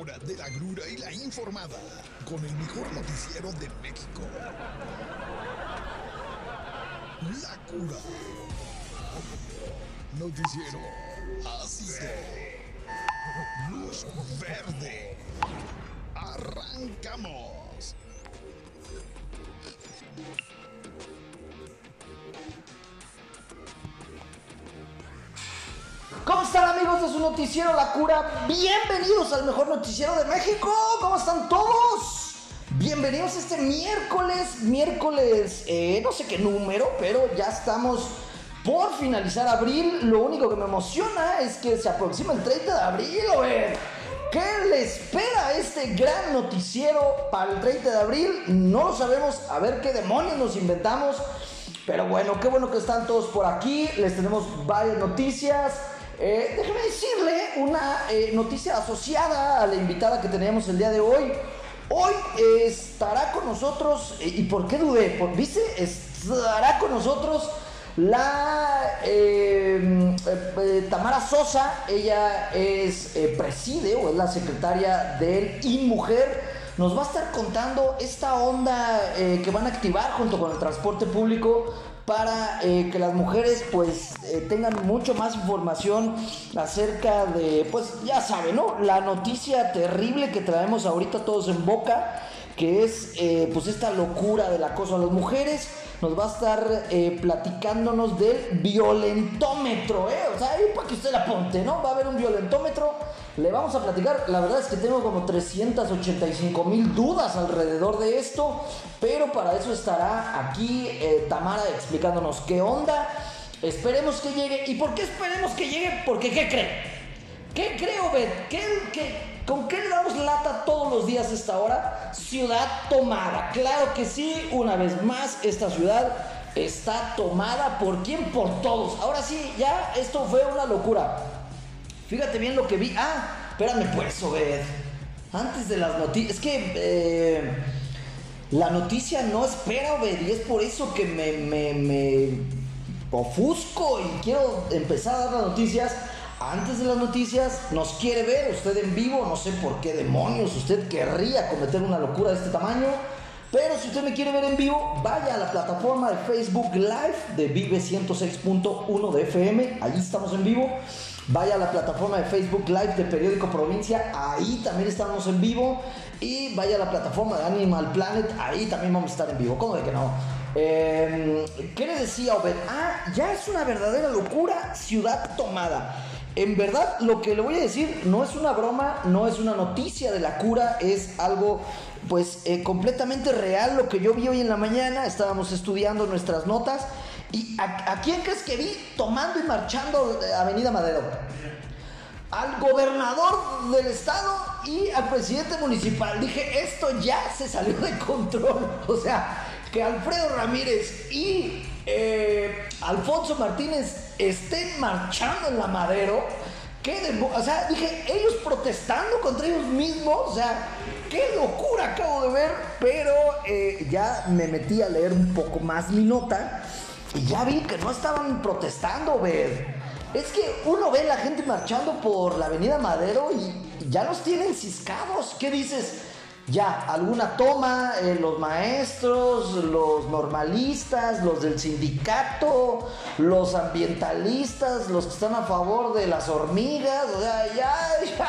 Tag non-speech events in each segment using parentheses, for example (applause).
hora de la grura y la informada con el mejor noticiero de México. La cura. Noticiero ácido. Luz verde. Arrancamos. Amigos de noticiero La Cura? Bienvenidos al mejor noticiero de México. ¿Cómo están todos? Bienvenidos este miércoles, miércoles, eh, no sé qué número, pero ya estamos por finalizar abril. Lo único que me emociona es que se aproxima el 30 de abril, ver ¿Qué le espera este gran noticiero para el 30 de abril? No lo sabemos. A ver qué demonios nos inventamos. Pero bueno, qué bueno que están todos por aquí. Les tenemos varias noticias. Eh, déjeme decirle una eh, noticia asociada a la invitada que teníamos el día de hoy. Hoy estará con nosotros, eh, ¿y por qué dudé? Por, ¿Viste? Estará con nosotros la Tamara Sosa. Ella es preside o es la secretaria del InMujer. Nos va a estar contando esta onda que van a activar junto con el transporte público para eh, que las mujeres pues eh, tengan mucho más información acerca de, pues ya saben, ¿no? La noticia terrible que traemos ahorita todos en boca, que es eh, pues esta locura del acoso a las mujeres. Nos va a estar platicándonos del violentómetro, ¿eh? O sea, ahí para que usted la apunte, ¿no? Va a haber un violentómetro. Le vamos a platicar. La verdad es que tengo como 385 mil dudas alrededor de esto. Pero para eso estará aquí eh, Tamara explicándonos qué onda. Esperemos que llegue. ¿Y por qué esperemos que llegue? Porque ¿qué cree? ¿Qué creo, Bet? ¿Qué, con qué le damos lata todos los días a esta hora? Ciudad tomada. Claro que sí, una vez más, esta ciudad está tomada. ¿Por quién? Por todos. Ahora sí, ya esto fue una locura. Fíjate bien lo que vi. Ah, espérame pues, Obed. Antes de las noticias. Es que... Eh, la noticia no espera, Obed, y es por eso que me, me, ofusco y quiero empezar a dar las noticias. Antes de las noticias, nos quiere ver usted en vivo, no sé por qué demonios usted querría cometer una locura de este tamaño. Pero si usted me quiere ver en vivo, vaya a la plataforma de Facebook Live de Vive 106.1 de FM. Allí estamos en vivo. Vaya a la plataforma de Facebook Live de Periódico Provincia, ahí también estamos en vivo. Y vaya a la plataforma de Animal Planet, ahí también vamos a estar en vivo. ¿Cómo de que no? Em, ¿Qué le decía Obed? Ah, ya es una verdadera locura, ciudad tomada. En verdad, lo que le voy a decir no es una broma, no es una noticia de la cura, es algo pues eh, completamente real. Lo que yo vi hoy en la mañana, estábamos estudiando nuestras notas ¿Y a, quién crees que vi tomando y marchando Avenida Madero? Al gobernador del estado y al presidente municipal. Dije, esto ya se salió de control. (laughs) O sea, que Alfredo Ramírez y eh, Alfonso Martínez estén marchando en la Madero. ¿Qué o sea, dije, ellos protestando contra ellos mismos. O sea, qué locura acabo de ver. Pero eh, ya me metí a leer un poco más mi nota. Y ya vi que no estaban protestando, ver. Es que uno ve a la gente marchando por la avenida Madero y ya los tienen ciscados. ¿Qué dices? Ya, alguna toma, eh, los maestros, los normalistas, los del sindicato, los ambientalistas, los que están a favor de las hormigas, o sea, ya, (laughs) ya,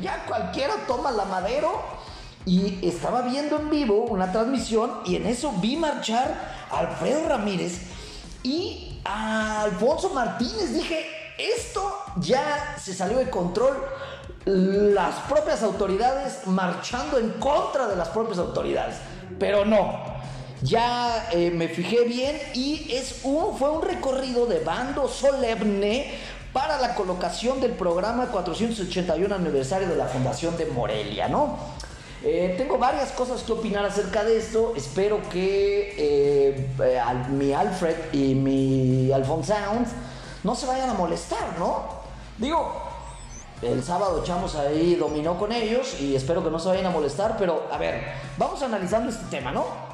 ya cualquiera toma la madero. Y estaba viendo en vivo una transmisión y en eso vi marchar a Alfredo Ramírez y a Alfonso Martínez dije, esto ya se salió de control. Las propias autoridades marchando en contra de las propias autoridades. Pero no, ya eh, me fijé bien y es un, fue un recorrido de bando solemne para la colocación del programa 481 aniversario de la Fundación de Morelia, ¿no? Eh, tengo varias cosas que opinar acerca de esto. Espero que eh, mi Alfred y mi Alphonse Sound no se vayan a molestar, ¿no? Digo, el sábado echamos ahí dominó con ellos y espero que no se vayan a molestar, pero a ver, vamos analizando este tema, ¿no?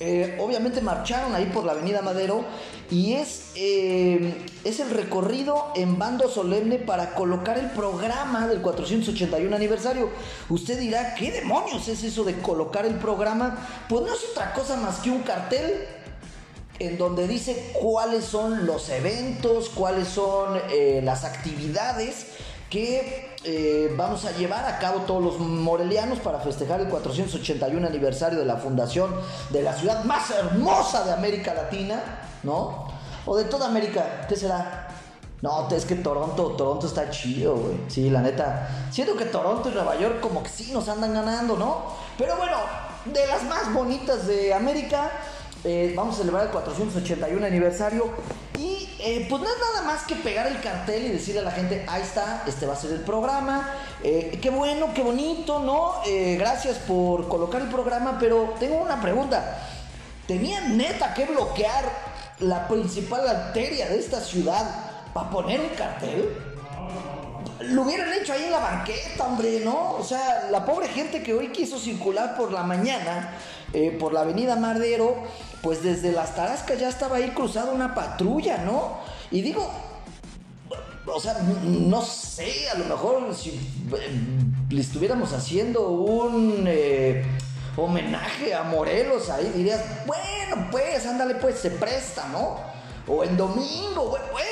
eh, obviamente marcharon ahí por la Avenida Madero y es, eh, es el recorrido en bando solemne para colocar el programa del 481 aniversario. Usted dirá, ¿qué demonios es eso de colocar el programa? Pues no es otra cosa más que un cartel en donde dice cuáles son los eventos, cuáles son eh, las actividades que eh, vamos a llevar a cabo todos los morelianos para festejar el 481 aniversario de la fundación de la ciudad más hermosa de América Latina, ¿no? O de toda América, ¿qué será? No, es que Toronto, Toronto está chido, güey. Sí, la neta. Siento que Toronto y Nueva York como que sí nos andan ganando, ¿no? Pero bueno, de las más bonitas de América, eh, vamos a celebrar el 481 aniversario y eh, pues no es nada más que pegar el cartel y decirle a la gente, ahí está, este va a ser el programa, eh, qué bueno, qué bonito, ¿no? gracias por colocar el programa, pero tengo una pregunta, ¿tenían neta que bloquear la principal arteria de esta ciudad para poner un cartel? Lo hubieran hecho ahí en la banqueta, hombre, ¿no? O sea, la pobre gente que hoy quiso circular por la mañana, por la avenida Mardero, pues desde las Tarascas ya estaba ahí cruzada una patrulla, ¿no? Y digo, o sea, no sé, a lo mejor si eh, le estuviéramos haciendo un eh, homenaje a Morelos ahí, dirías, bueno, pues, ándale, pues, se presta, ¿no? O en domingo, güey, güey,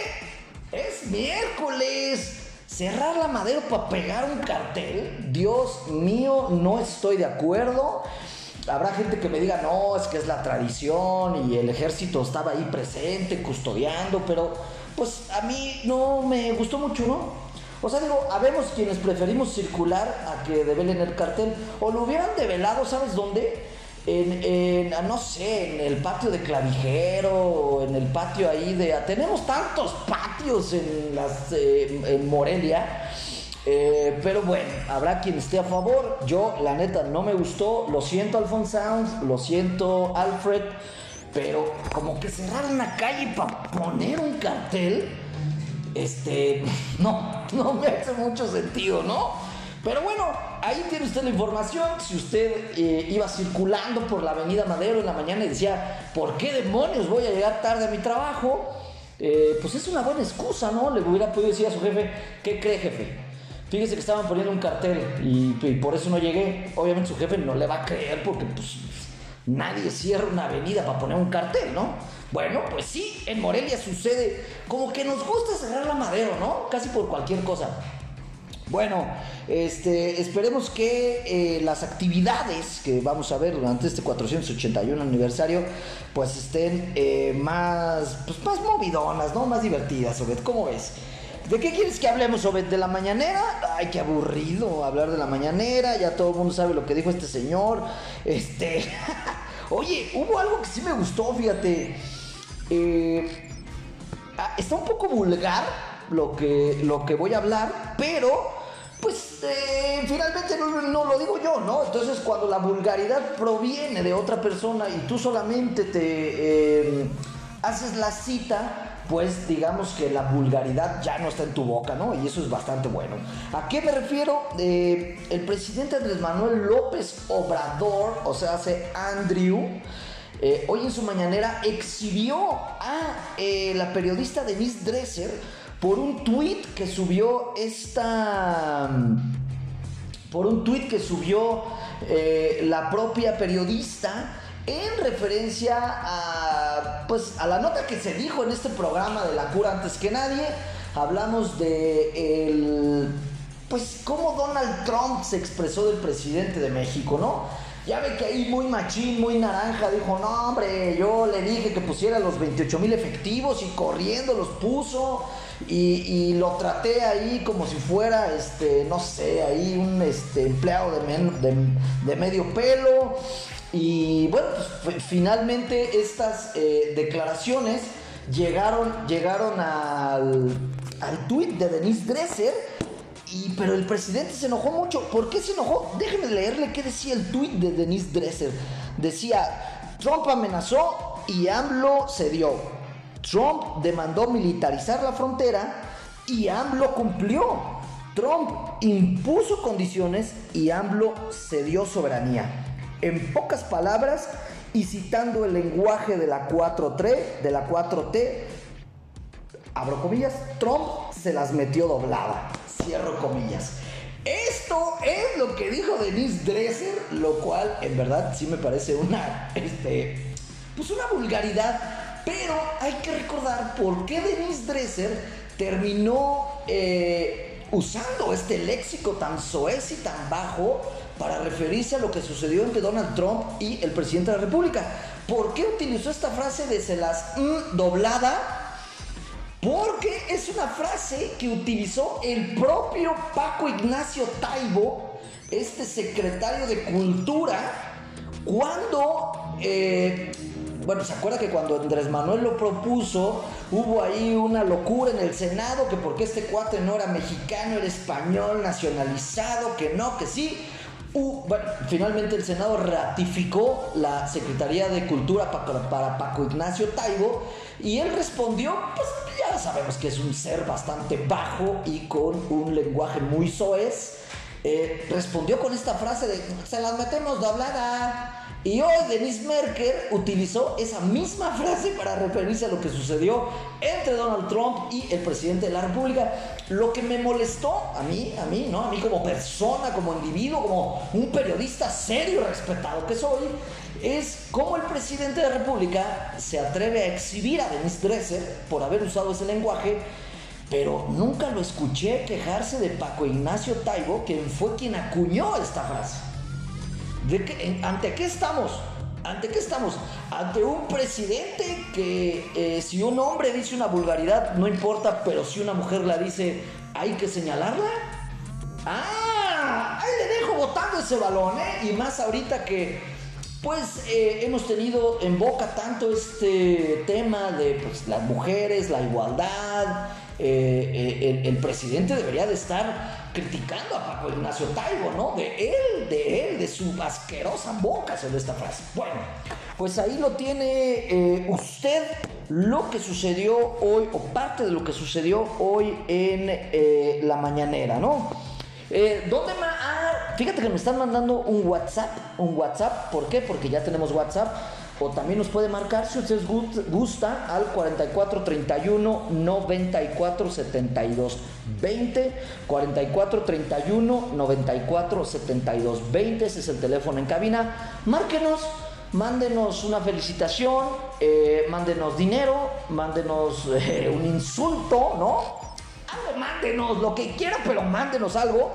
es miércoles. Cerrar la madera para pegar un cartel, Dios mío, no estoy de acuerdo. Habrá gente que me diga, no, es que es la tradición y el ejército estaba ahí presente, custodiando, pero pues a mí no me gustó mucho, ¿no? O sea, digo, habemos quienes preferimos circular a que develen el cartel. O lo hubieran develado, ¿sabes dónde? En, no sé, en el patio de Clavijero, o en el patio ahí de... Tenemos tantos patios en, las, eh, en Morelia eh, pero bueno, habrá quien esté a favor. Yo, la neta, no me gustó. Lo siento, Alphonse Sounds. Lo siento, Alfred. Pero como que cerrar una calle para poner un cartel. Este. (laughs) No, no me hace mucho sentido, ¿no? Pero bueno, ahí tiene usted la información. Si usted eh, iba circulando por la avenida Madero en la mañana y decía, ¿por qué demonios voy a llegar tarde a mi trabajo? Eh, pues es una buena excusa, ¿no? Le hubiera podido decir a su jefe, ¿qué cree jefe? Fíjese que estaban poniendo un cartel y, por eso no llegué. Obviamente su jefe no le va a creer porque pues nadie cierra una avenida para poner un cartel, ¿no? Bueno, pues sí, en Morelia sucede como que nos gusta cerrar la madera, ¿no? Casi por cualquier cosa. Bueno, este, esperemos que eh, las actividades que vamos a ver durante este 481 aniversario, pues estén eh, más, pues más movidonas, ¿no? Más divertidas. ¿Cómo ves? ¿De qué quieres que hablemos, Obed? ¿De la mañanera? Ay, qué aburrido hablar de la mañanera. Ya todo el mundo sabe lo que dijo este señor. Este. (laughs) Oye, hubo algo que sí me gustó, fíjate. Eh, ah, está un poco vulgar lo que, lo que voy a hablar, pero pues eh, finalmente no, lo digo yo, ¿no? Entonces cuando la vulgaridad proviene de otra persona y tú solamente te eh, haces la cita, pues digamos que la vulgaridad ya no está en tu boca, ¿no? Y eso es bastante bueno. ¿A qué me refiero? Eh, el presidente Andrés Manuel López Obrador, o sea, hace Andrew, eh, hoy en su mañanera exhibió a eh, la periodista Denise Dresser por un tuit que subió esta... por un tuit que subió la propia periodista en referencia a, pues, a la nota que se dijo en este programa de La Cura antes que nadie. Hablamos de el, pues cómo Donald Trump se expresó del presidente de México, ¿no? Ya ve que ahí muy machín, muy naranja, dijo, no hombre, yo le dije que pusiera los 28 mil efectivos y corriendo los puso y, lo traté ahí como si fuera, este, no sé, ahí un este, empleado de, de medio pelo y bueno, pues finalmente estas eh, declaraciones llegaron, llegaron al, al tuit de Denise Dresser. Y, pero el presidente se enojó mucho. ¿Por qué se enojó? Déjeme leerle qué decía el tuit de Denise Dresser. Decía, Trump amenazó y AMLO cedió. Trump demandó militarizar la frontera y AMLO cumplió. Trump impuso condiciones y AMLO cedió soberanía. En pocas palabras, y citando el lenguaje de la 4T, de la 4T, abro comillas, Trump se las metió doblada, cierro comillas. Esto es lo que dijo Denise Dresser, lo cual en verdad sí me parece una, este, pues una vulgaridad, pero hay que recordar por qué Denise Dresser terminó eh, usando este léxico tan soez y tan bajo para referirse a lo que sucedió entre Donald Trump y el presidente de la República. ¿Por qué utilizó esta frase de se las mm, doblada? Porque es una frase que utilizó el propio Paco Ignacio Taibo, este secretario de Cultura, cuando, eh, bueno, ¿se acuerda que cuando Andrés Manuel lo propuso, hubo ahí una locura en el Senado, que porque este cuate no era mexicano, era español, nacionalizado, que no, que sí? Bueno, finalmente el Senado ratificó la Secretaría de Cultura para Paco Ignacio Taibo y él respondió, pues ya sabemos que es un ser bastante bajo y con un lenguaje muy soez. Eh, respondió con esta frase de, se las metemos doblada. Y hoy Denise Merkel utilizó esa misma frase para referirse a lo que sucedió entre Donald Trump y el presidente de la República. Lo que me molestó a mí, a mí, ¿no? A mí como persona, como individuo, como un periodista serio y respetado que soy, es cómo el presidente de la República se atreve a exhibir a Denise Dresser por haber usado ese lenguaje, pero nunca lo escuché quejarse de Paco Ignacio Taibo, quien fue quien acuñó esta frase. ¿De ¿Ante qué estamos? ¿Ante qué estamos? Ante un presidente que eh, si un hombre dice una vulgaridad, no importa, pero si una mujer la dice, hay que señalarla. Ah, ahí le dejo botando ese balón, ¿eh? Y más ahorita que pues eh, hemos tenido en boca tanto este tema de pues, las mujeres, la igualdad. Eh, eh, el, presidente debería de estar criticando a Paco Ignacio Taibo, ¿no? De él, de él, de su asquerosa boca sobre esta frase. Bueno, pues ahí lo tiene usted lo que sucedió hoy, o parte de lo que sucedió hoy en la mañanera, ¿no? ¿Dónde más? Fíjate que me están mandando un WhatsApp, un WhatsApp, ¿por qué? Porque ya tenemos WhatsApp. O también nos puede marcar si usted gusta al 44 31 94 72 20 44 31 94 72 20 ese es el teléfono en cabina. Márquenos mándenos una felicitación eh, mándenos dinero mándenos eh, un insulto no algo mándenos lo que quiera pero mándenos algo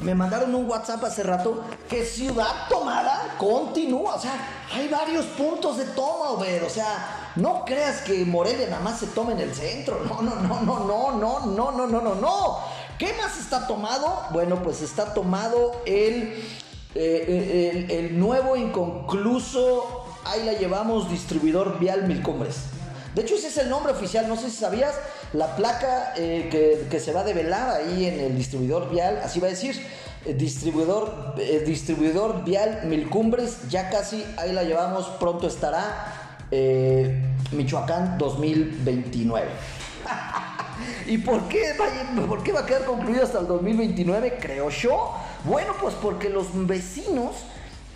me mandaron un WhatsApp hace rato que Ciudad Tomada continúa. O sea, hay varios puntos de toma. O sea, no creas que Morelia nada más se toma en el centro. No, no, no, no, no, no, no, no, no, no, no. ¿Qué más está tomado? Bueno, pues está tomado el, el, el nuevo inconcluso. Ahí la llevamos, distribuidor vial Mil Cumbres. De hecho, ese es el nombre oficial, no sé si sabías, la placa eh, que, se va a develar ahí en el distribuidor vial, así va a decir, eh, distribuidor, eh, distribuidor vial Milcumbres, ya casi ahí la llevamos, pronto estará Michoacán 2029. (laughs) ¿Y por qué, va, por qué va a quedar concluido hasta el 2029, creo yo? Bueno, pues porque los vecinos,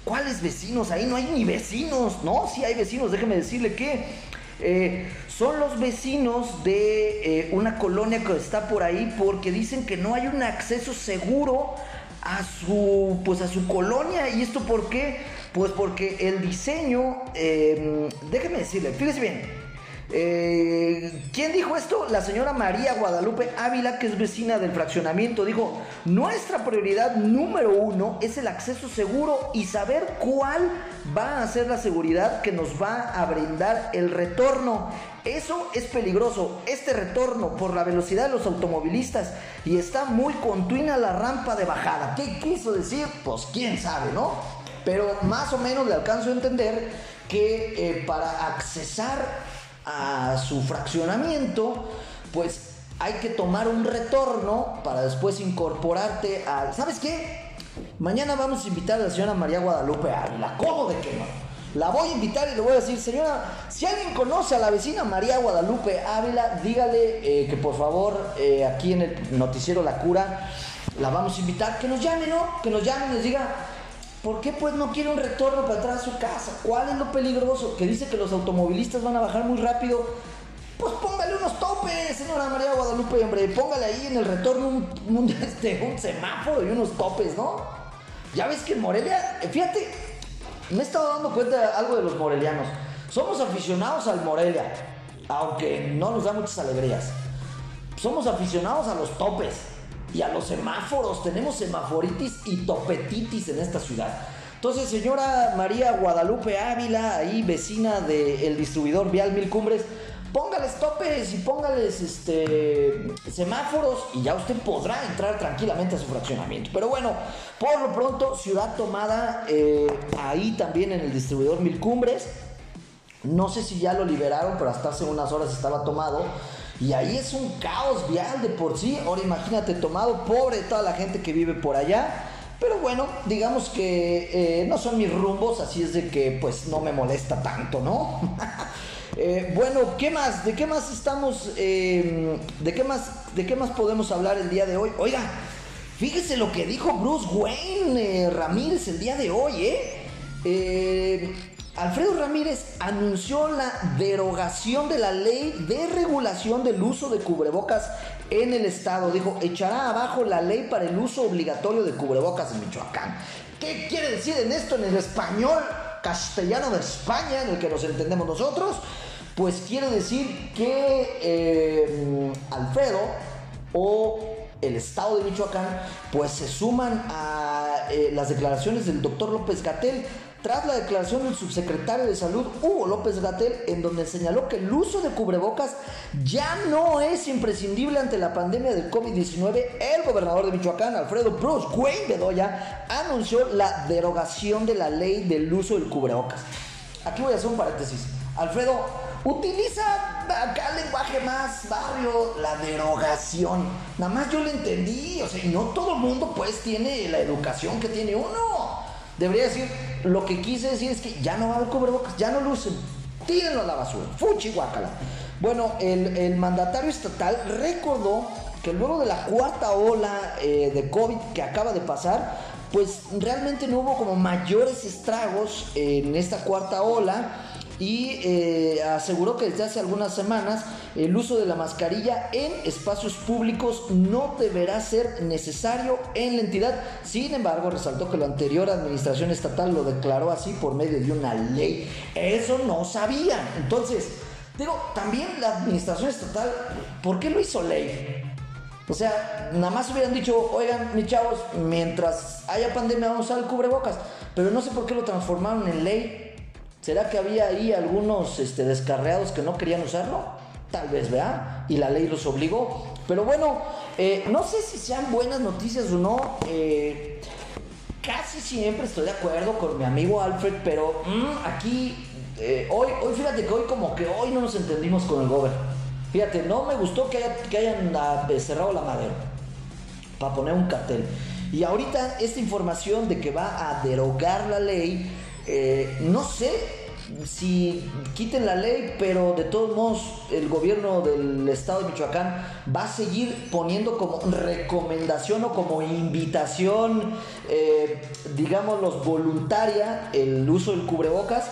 ¿cuáles vecinos? Ahí no hay ni vecinos, ¿no? Sí hay vecinos, déjeme decirle que eh, son los vecinos de eh, una colonia que está por ahí porque dicen que no hay un acceso seguro a su, pues a su colonia. ¿Y esto por qué? Pues porque el diseño, eh, déjeme decirle, fíjese bien, eh, ¿Quién dijo esto? La señora María Guadalupe Ávila, que es vecina del fraccionamiento, dijo, nuestra prioridad número uno es el acceso seguro y saber cuál va a ser la seguridad que nos va a brindar el retorno. Eso es peligroso, este retorno por la velocidad de los automovilistas y está muy continua la rampa de bajada. ¿Qué quiso decir? Pues quién sabe, ¿no? Pero más o menos le alcanzo a entender que eh, para accesar a su fraccionamiento, pues hay que tomar un retorno para después incorporarte al... ¿Sabes qué? Mañana vamos a invitar a la señora María Guadalupe Ávila. ¿Cómo de qué no? La voy a invitar y le voy a decir, señora, si alguien conoce a la vecina María Guadalupe Ávila, dígale eh, que por favor eh, aquí en el noticiero La Cura la vamos a invitar, que nos llame, ¿no? Que nos llame y nos diga, ¿Por qué pues no quiere un retorno para entrar a su casa? ¿Cuál es lo peligroso? Que dice que los automovilistas van a bajar muy rápido. Pues póngale unos topes, señora María Guadalupe, hombre. Póngale ahí en el retorno un, un, (laughs) este, semáforo y unos topes, ¿no? Ya ves que en Morelia, eh, fíjate, me he estado dando cuenta de algo de los morelianos. Somos aficionados al Morelia, aunque no nos da muchas alegrías. Somos aficionados a los topes y a los semáforos. Tenemos semaforitis y topetitis en esta ciudad. Entonces, señora María Guadalupe Ávila, ahí vecina del distribuidor Vial Mil Cumbres, póngales topes y póngales este, semáforos y ya usted podrá entrar tranquilamente a su fraccionamiento. Pero bueno, por lo pronto, ciudad tomada eh, ahí también en el distribuidor Mil Cumbres. No sé si ya lo liberaron, pero hasta hace unas horas estaba tomado. Y ahí es un caos vial de por sí. Ahora imagínate tomado, pobre toda la gente que vive por allá. Pero bueno, digamos que eh, no son mis rumbos, así es de que pues no me molesta tanto, ¿no? (laughs) eh, bueno, ¿qué más? ¿De qué más estamos? Eh, ¿De qué más? ¿De qué más podemos hablar el día de hoy? Oiga, fíjese lo que dijo Bruce Wayne eh, Ramírez el día de hoy, ¿eh? eh Alfredo Ramírez anunció la derogación de la ley de regulación del uso de cubrebocas en el estado. Dijo, echará abajo la ley para el uso obligatorio de cubrebocas en Michoacán. ¿Qué quiere decir en esto en el español castellano de España, en el que nos entendemos nosotros? Pues quiere decir que eh, Alfredo o el estado de Michoacán, pues se suman a eh, las declaraciones del doctor López Gatel tras la declaración del subsecretario de Salud, Hugo López Gatel, en donde señaló que el uso de cubrebocas ya no es imprescindible ante la pandemia del COVID-19, el gobernador de Michoacán, Alfredo Bruce Wayne Bedoya, anunció la derogación de la ley del uso del cubrebocas. Aquí voy a hacer un paréntesis. Alfredo, utiliza acá el lenguaje más barrio, la derogación. Nada más yo lo entendí, o sea, y no todo el mundo pues tiene la educación que tiene uno. Debería decir, lo que quise decir es que ya no va a haber cubrebocas, ya no lucen, tírenlo a la basura, fuchi guacala. Bueno, el, mandatario estatal recordó que luego de la cuarta ola eh, de COVID que acaba de pasar, pues realmente no hubo como mayores estragos en esta cuarta ola y eh, aseguró que desde hace algunas semanas el uso de la mascarilla en espacios públicos no deberá ser necesario en la entidad. Sin embargo, resaltó que la anterior administración estatal lo declaró así por medio de una ley. Eso no sabían. Entonces, digo, también la administración estatal, ¿por qué lo hizo ley? O sea, nada más hubieran dicho, oigan, mis chavos, mientras haya pandemia vamos a usar cubrebocas. Pero no sé por qué lo transformaron en ley ¿Será que había ahí algunos este, descarreados que no querían usarlo? Tal vez, ¿verdad? Y la ley los obligó. Pero bueno, eh, no sé si sean buenas noticias o no. Eh, casi siempre estoy de acuerdo con mi amigo Alfred, pero mm, aquí, eh, hoy, hoy fíjate que hoy como que hoy no nos entendimos con el gobierno. Fíjate, no me gustó que, que hayan ah, cerrado la madera para poner un cartel. Y ahorita esta información de que va a derogar la ley eh, no sé si quiten la ley, pero de todos modos el gobierno del estado de Michoacán va a seguir poniendo como recomendación o como invitación, eh, digámoslo, voluntaria el uso del cubrebocas,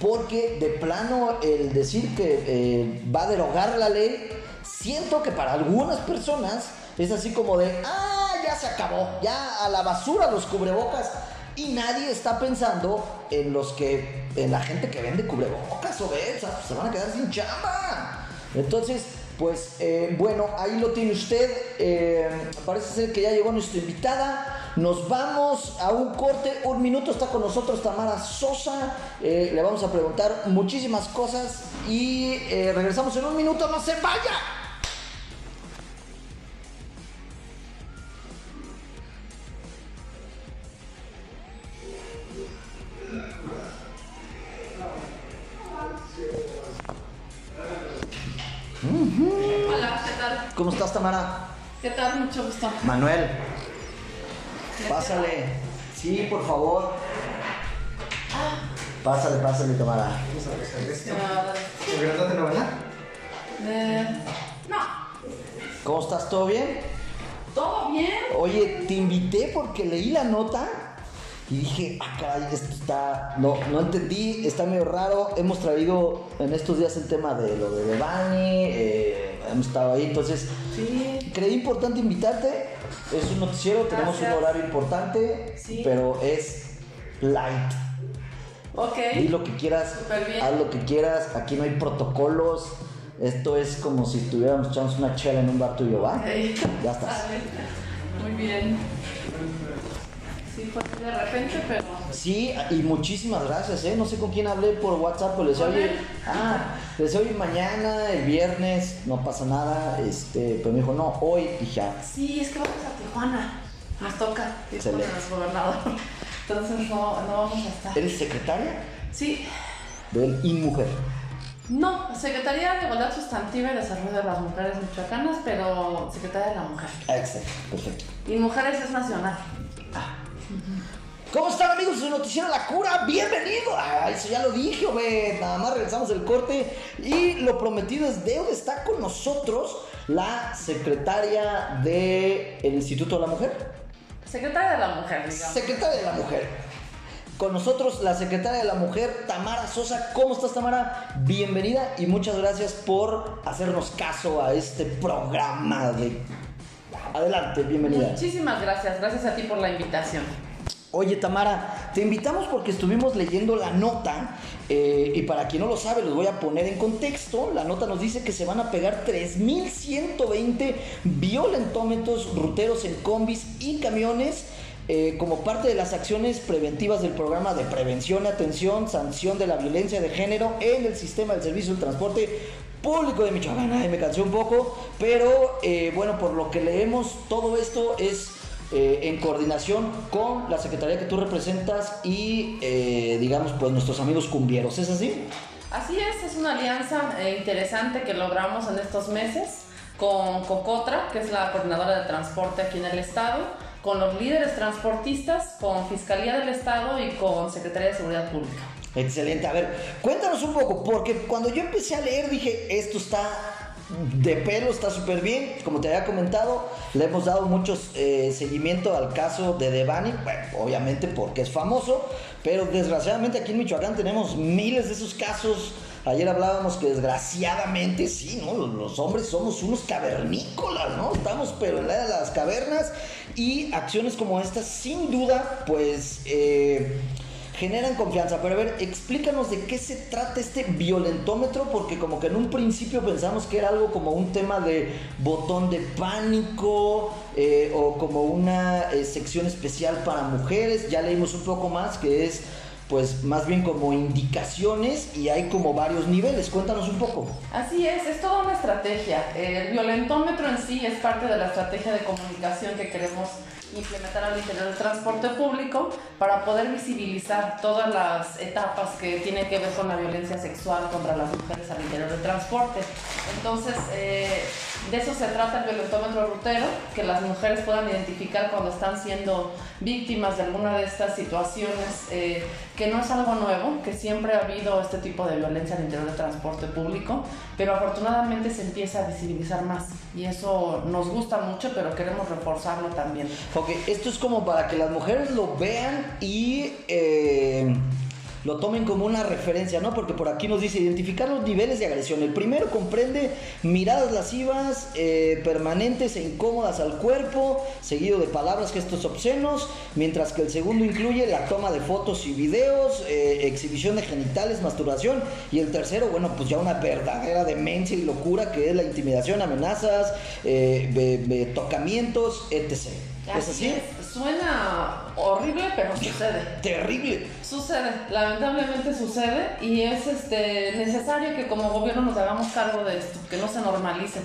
porque de plano el decir que eh, va a derogar la ley, siento que para algunas personas es así como de, ah, ya se acabó, ya a la basura los cubrebocas y nadie está pensando en los que, en la gente que vende cubrebocas o pues, se van a quedar sin chamba. Entonces, pues eh, bueno, ahí lo tiene usted. Eh, parece ser que ya llegó nuestra invitada. Nos vamos a un corte. Un minuto está con nosotros Tamara Sosa. Eh, le vamos a preguntar muchísimas cosas y regresamos en un minuto. No se vaya. ¿Cómo estás, Tamara? ¿Qué tal? Mucho gusto. Manuel. Pásale. Sí, por favor. Pásale, pásale, Tamara. ¿Te novela? Eh, no. ¿Cómo estás? ¿Todo bien? ¿Todo bien? Oye, te invité porque leí la nota Y dije, ah, caray, esto está. No, no entendí, está medio raro. Hemos traído en estos días el tema de lo de Devani, eh, hemos estado ahí, entonces Sí. creí importante invitarte. Es un noticiero, tenemos un horario importante, Sí. pero es light. Ok. Di lo que quieras, haz lo que quieras, aquí no hay protocolos. Esto es como si estuviéramos echando una chela en un bar tuyo, ¿va? Ya estás. (laughs) Muy bien. Sí, fue de repente, pero. Sí, y muchísimas gracias, ¿eh? No sé con quién hablé por WhatsApp, pero les oye, ah, les oye, mañana, el viernes, no pasa nada, este, pero me dijo, no, hoy, y ya. Sí, es que vamos a Tijuana. Nos toca el gobernador. Entonces no, no vamos a estar. ¿Eres secretaria Sí. del InMujer? No, Secretaría de Igualdad Sustantiva y Desarrollo de las Mujeres Michoacanas, pero Secretaría de la Mujer. Ah, excelente, perfecto. Y Mujeres es nacional. ¿Cómo están amigos de su noticiero La Cura? Bienvenido. Ah, eso ya lo dije, güey. Nada más regresamos del corte y lo prometido es deuda. Está con nosotros la secretaria del Instituto de la Mujer. Secretaria de la Mujer, digamos. Secretaria de la Mujer. Con nosotros la secretaria de la Mujer, Tamara Sosa. ¿Cómo estás, Tamara? Bienvenida y muchas gracias por hacernos caso a este programa de... Adelante, bienvenida. Muchísimas gracias. Gracias a ti por la invitación. Oye, Tamara, te invitamos porque estuvimos leyendo la nota eh, y para quien no lo sabe, los voy a poner en contexto. La nota nos dice que se van a pegar 3.120 violentómetros ruteros en combis y camiones eh, como parte de las acciones preventivas del programa de prevención, atención, sanción de la violencia de género en el sistema del servicio del transporte público de Michoacán. Ay, me cansé un poco, pero eh, bueno, por lo que leemos, todo esto es eh, en coordinación con la secretaría que tú representas y, eh, digamos, pues nuestros amigos cumbieros. ¿Es así? Así es, es una alianza eh, interesante que logramos en estos meses con Cocotra, que es la coordinadora de transporte aquí en el estado, con los líderes transportistas, con Fiscalía del Estado y con Secretaría de Seguridad Pública. Excelente. A ver, cuéntanos un poco, porque cuando yo empecé a leer dije, esto está de pelo, está súper bien. Como te había comentado, le hemos dado mucho eh, seguimiento al caso de Devani, bueno, obviamente porque es famoso, pero desgraciadamente aquí en Michoacán tenemos miles de esos casos. Ayer hablábamos que desgraciadamente sí, ¿no? Los, hombres somos unos cavernícolas, ¿no? Estamos pero en la de las cavernas y acciones como estas sin duda pues eh, generan confianza. Pero a ver, explícanos de qué se trata este violentómetro, porque como que en un principio pensamos que era algo como un tema de botón de pánico eh, o como una eh, sección especial para mujeres. Ya leímos un poco más que es pues más bien como indicaciones y hay como varios niveles. Cuéntanos un poco. Así es, es toda una estrategia. El violentómetro en sí es parte de la estrategia de comunicación que queremos implementar al interior del transporte público para poder visibilizar todas las etapas que tienen que ver con la violencia sexual contra las mujeres al interior del transporte. Entonces, eh, de eso se trata el violentómetro rutero, que las mujeres puedan identificar cuando están siendo víctimas de alguna de estas situaciones, eh, que no es algo nuevo, que siempre ha habido este tipo de violencia al interior del transporte público, pero afortunadamente se empieza a visibilizar más y eso nos gusta mucho, pero queremos reforzarlo también. Ok, esto es como para que las mujeres lo vean y eh, lo tomen como una referencia, ¿no? Porque por aquí nos dice identificar los niveles de agresión. El primero comprende miradas lascivas, eh, permanentes e incómodas al cuerpo, seguido de palabras, gestos obscenos, mientras que el segundo incluye la toma de fotos y videos, eh, exhibición de genitales, masturbación, y el tercero, bueno, pues ya una verdadera demencia y locura que es la intimidación, amenazas, eh, be- be- tocamientos, etc. ¿Es así? es. Suena horrible, pero sucede. Terrible. Sucede, lamentablemente sucede y es este, necesario que como gobierno nos hagamos cargo de esto, que no se normalice.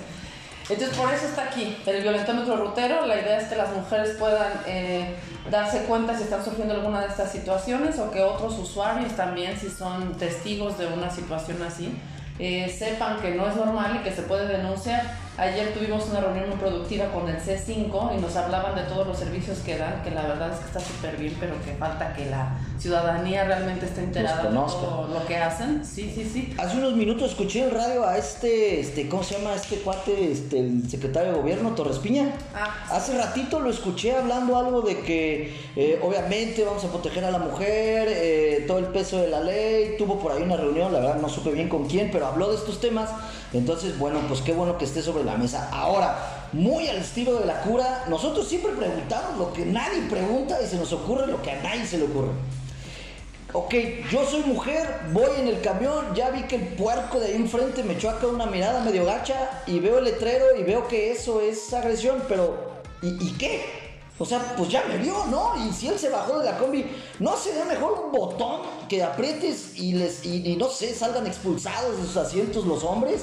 Entonces por eso está aquí el violentómetro rutero. La idea es que las mujeres puedan eh, darse cuenta si están sufriendo alguna de estas situaciones o que otros usuarios también, si son testigos de una situación así, eh, sepan que no es normal y que se puede denunciar Ayer tuvimos una reunión muy productiva con el C5 y nos hablaban de todos los servicios que dan, que la verdad es que está súper bien, pero que falta que la ciudadanía realmente esté enterada de todo lo que hacen. Sí, sí, sí. Hace unos minutos escuché en el radio a este, este, ¿cómo se llama este cuate, este, el secretario de gobierno, Torres Piña? Ah, Hace ratito lo escuché hablando algo de que eh, obviamente vamos a proteger a la mujer, eh, todo el peso de la ley, tuvo por ahí una reunión, la verdad no supe bien con quién, pero habló de estos temas, entonces bueno, pues qué bueno que esté sobre la mesa. Ahora, muy al estilo de la cura, nosotros siempre preguntamos lo que nadie pregunta y se nos ocurre lo que a nadie se le ocurre. Ok, yo soy mujer, voy en el camión, ya vi que el puerco de ahí enfrente me echó acá una mirada medio gacha y veo el letrero y veo que eso es agresión, pero ¿y, y qué? O sea, pues ya me vio, ¿no? Y si él se bajó de la combi, ¿no sería mejor un botón que aprietes y les, y, y no sé, salgan expulsados de sus asientos los hombres?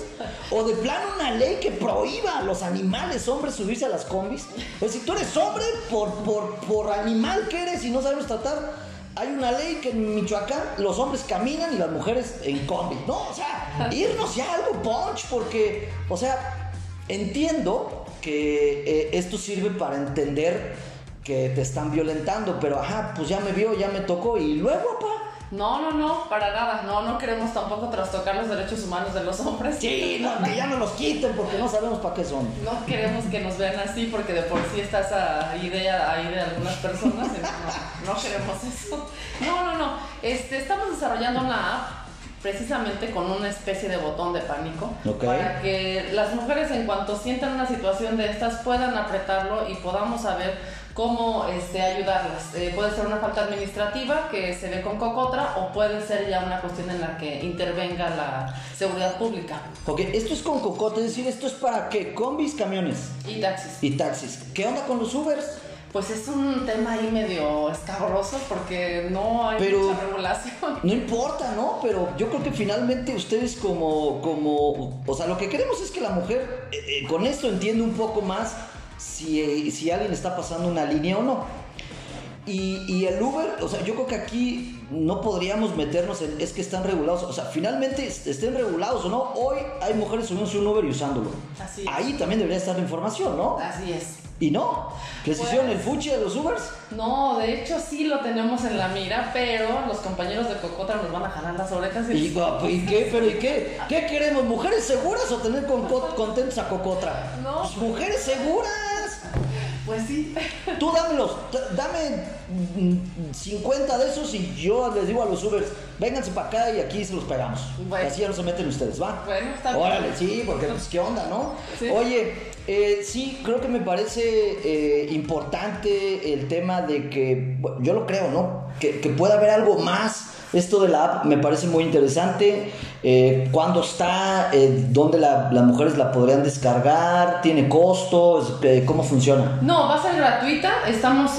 O de plano una ley que prohíba a los animales hombres subirse a las combis. Pues si tú eres hombre, por, por, por animal que eres y no sabes tratar, hay una ley que en Michoacán los hombres caminan y las mujeres en combi. No, o sea, irnos ya a algo punch porque, o sea, entiendo que eh, esto sirve para entender que te están violentando, pero ajá, pues ya me vio, ya me tocó y luego, pa. no, no, no, para nada. No, no queremos tampoco trastocar los derechos humanos de los hombres. Sí, no, que ya no los quiten porque no sabemos para qué son. No queremos que nos vean así porque de por sí está esa idea ahí de algunas personas. No, no queremos eso. No, no, no. Este, estamos desarrollando una app precisamente con una especie de botón de pánico Ok. para que las mujeres en cuanto sientan una situación de estas puedan apretarlo y podamos saber cómo este, ayudarlas. Eh, puede ser una falta administrativa que se ve con cocotra o puede ser ya una cuestión en la que intervenga la seguridad pública Ok, esto es con cocote, es decir, esto es para qué? Combis, camiones y taxis. y taxis. ¿Qué onda con los Ubers? Pues es un tema ahí medio escabroso porque no hay Pero- mucha regulación. No importa, ¿no? Pero yo creo que finalmente ustedes como, como, o sea, lo que queremos es que la mujer eh, eh, con esto entienda un poco más si, eh, si alguien está pasando una línea o no. Y, y el Uber, o sea, yo creo que aquí no podríamos meternos en, es que están regulados, o sea, finalmente est- estén regulados o no, hoy hay mujeres subiéndose un Uber y usándolo. Así es. Ahí también debería estar la información, ¿no? Así es. Y no, les Pues- hicieron el fuchi de los Ubers. No, de hecho sí lo tenemos en la mira, pero los compañeros de Cocota nos van a jalar las orejas y ¿Y, guapo, ¿y qué? ¿Pero y qué? ¿Qué queremos? ¿Mujeres seguras o tener con- (laughs) contentos a Cocotra? No. Pues mujeres seguras. pues sí. Tú dámelos, dame mm, 50 de esos y yo les digo a los Ubers, vénganse para acá y aquí se los pegamos. Bueno. Así ya no se meten ustedes, ¿va? Bueno, está bien. Órale, sí, porque pues qué onda, ¿no? Sí. Oye, eh, sí, creo que me parece eh, importante el tema de que, yo lo creo, ¿no? Que, que pueda haber algo más. Esto de la app me parece muy interesante. Eh, ¿Cuándo está? Eh, ¿Dónde la- las mujeres la podrían descargar? ¿Tiene costos? Eh, ¿Cómo funciona? No, va a ser gratuita. Estamos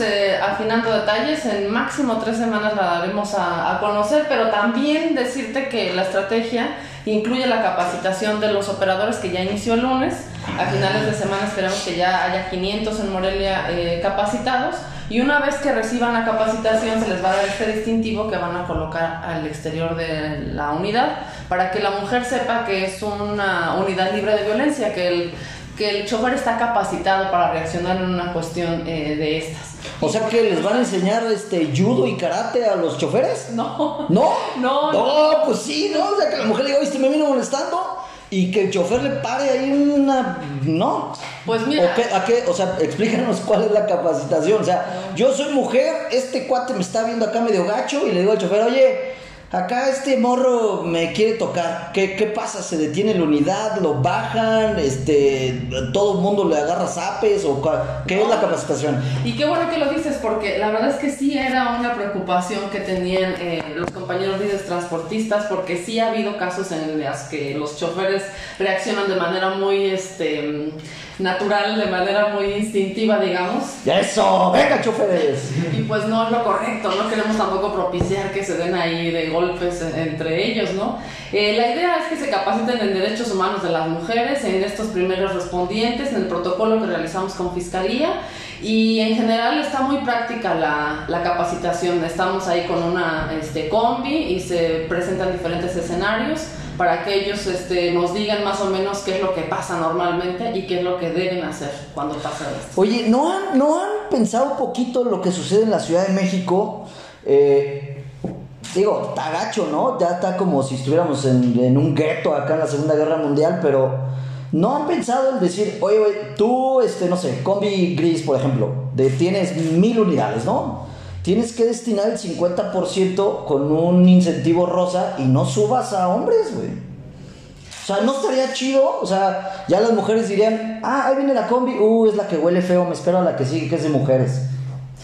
afinando detalles. En máximo tres semanas la daremos a conocer, pero también decirte que la estrategia incluye la capacitación de los operadores que ya inició el lunes. A finales de semana esperamos que ya haya 500 en Morelia eh, capacitados. Y una vez que reciban la capacitación, se les va a dar este distintivo que van a colocar al exterior de la unidad para que la mujer sepa que es una unidad libre de violencia, que el, que el chofer está capacitado para reaccionar en una cuestión eh, de estas. O sea que les van a enseñar este judo y karate a los choferes. No, ¿No? (laughs) No, No, pues sí, ¿no? O sea que la mujer le diga, viste, me vino molestando. Y que el chofer le pare ahí una. ¿No? pues mira, ¿O, qué, a qué? o sea, explícanos cuál es la capacitación. O sea, yo soy mujer, este cuate me está viendo acá medio gacho y le digo al chofer, oye, acá este morro me quiere tocar. ¿Qué, qué pasa? ¿Se detiene la unidad? ¿Lo bajan? Este, ¿Todo el mundo le agarra zapes? ¿O qué es la capacitación? Y qué bueno que lo dices, porque la verdad es que sí era una preocupación que tenían eh, los compañeros líderes transportistas, porque sí ha habido casos en los que los choferes reaccionan de manera muy este, natural, de manera muy instintiva, digamos. ¡Eso! ¡Venga, choferes! Y pues no es lo correcto, no queremos tampoco propiciar que se den ahí de golpes entre ellos, ¿no? Eh, la idea es que se capaciten en derechos humanos de las mujeres, en estos primeros respondientes, en el protocolo que realizamos con Fiscalía y en general está muy práctica la, la capacitación. Estamos ahí con una este, combi y se presentan diferentes escenarios para que ellos este, nos digan más o menos qué es lo que pasa normalmente y qué es lo que deben hacer cuando pasa esto. Oye, ¿no han, ¿no han pensado un poquito lo que sucede en la Ciudad de México? Eh, digo, está gacho, ¿no? Ya está como si estuviéramos en, en un gueto acá en la Segunda Guerra Mundial, pero ¿no han pensado en decir, oye, oye, tú, este, no sé, combi gris, por ejemplo, de, tienes mil unidades, ¿no? Tienes que destinar el 50% con un incentivo rosa y no subas a hombres, güey. O sea, no estaría chido. O sea, ya las mujeres dirían, ah, ahí viene la combi, uh, es la que huele feo, me espero a la que sigue, que es de mujeres.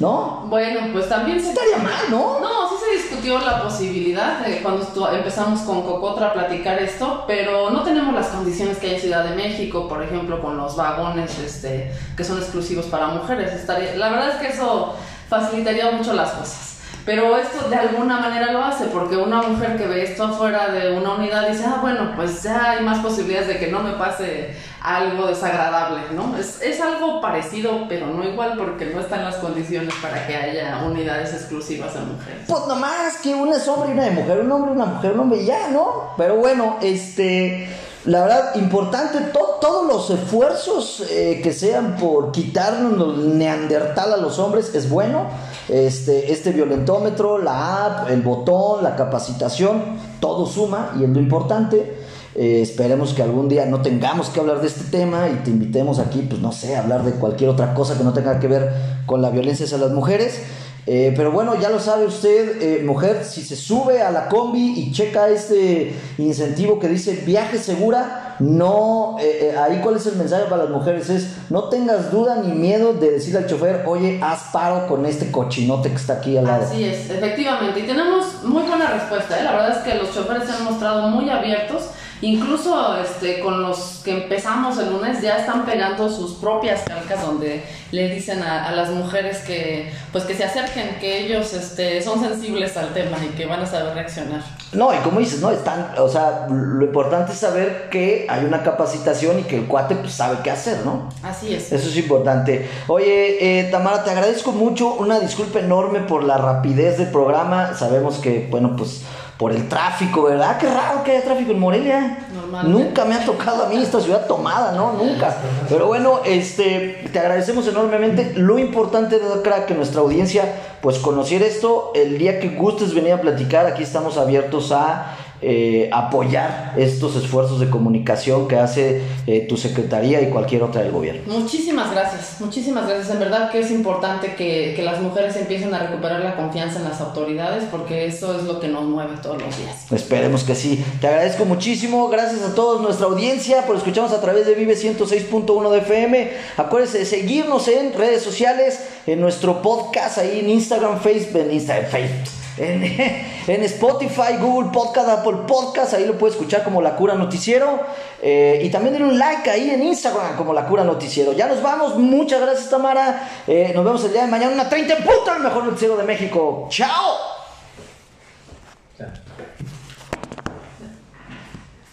¿No? Bueno, pues también se... Estaría mal, ¿no? No, discutió la posibilidad de cuando empezamos con Cocotra a platicar esto, pero no tenemos las condiciones que hay en Ciudad de México, por ejemplo, con los vagones este, que son exclusivos para mujeres. Estaría, la verdad es que eso facilitaría mucho las cosas. Pero esto de alguna manera lo hace, porque una mujer que ve esto afuera de una unidad dice, ah, bueno, pues ya hay más posibilidades de que no me pase algo desagradable, ¿no? Es, es algo parecido, pero no igual, porque no están las condiciones para que haya unidades exclusivas a mujeres. Pues nomás que una es hombre y una de mujer, un hombre, una mujer, un hombre ya, ¿no? Pero bueno, este, la verdad, importante, to- todos los esfuerzos eh, que sean por quitarnos los neandertal a los hombres es bueno. Este, este violentómetro, la app, el botón, la capacitación, todo suma y es lo importante. Eh, esperemos que algún día no tengamos que hablar de este tema y te invitemos aquí, pues no sé, a hablar de cualquier otra cosa que no tenga que ver con la violencia hacia las mujeres. Eh, pero bueno, ya lo sabe usted, eh, mujer, si se sube a la combi y checa este incentivo que dice viaje segura, no, eh, eh, ahí cuál es el mensaje para las mujeres es, no tengas duda ni miedo de decirle al chofer, oye, haz paro con este cochinote que está aquí al lado. Así es, efectivamente. Y tenemos muy buena respuesta. ¿eh? La verdad es que los choferes se han mostrado muy abiertos. Incluso este, con los que empezamos el lunes ya están pegando sus propias calcas donde le dicen a, a las mujeres que pues que se acerquen, que ellos este, son sensibles al tema y que van a saber reaccionar. No, y como dices, no, están, o sea, lo importante es saber que hay una capacitación y que el cuate pues, sabe qué hacer, ¿no? Así es. Eso es importante. Oye, eh, Tamara, te agradezco mucho. Una disculpa enorme por la rapidez del programa. Sabemos que, bueno, pues por el tráfico, ¿verdad? Qué raro que haya tráfico en Morelia. Normalmente. Nunca me ha tocado a mí esta ciudad tomada, ¿no? Nunca. Pero bueno, este, te agradecemos enormemente. Lo importante de crack que nuestra audiencia pues conociera esto. El día que gustes venir a platicar, aquí estamos abiertos a eh, apoyar estos esfuerzos de comunicación que hace eh, tu secretaría y cualquier otra del gobierno. Muchísimas gracias, muchísimas gracias. En verdad que es importante que, que las mujeres empiecen a recuperar la confianza en las autoridades porque eso es lo que nos mueve todos los días. Esperemos que sí. Te agradezco muchísimo. Gracias a todos nuestra audiencia por escucharnos a través de Vive 106.1 de FM. Acuérdense de seguirnos en redes sociales, en nuestro podcast, ahí en Instagram, Facebook, en Instagram, Facebook. En, (laughs) en Spotify, Google Podcast, Apple Podcast, ahí lo puedes escuchar como La Cura Noticiero. Eh, y también denle un like ahí en Instagram como La Cura Noticiero. Ya nos vamos, muchas gracias Tamara. Eh, nos vemos el día de mañana, una 30 en punto, el mejor noticiero de México. ¡Chao!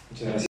Muchas gracias.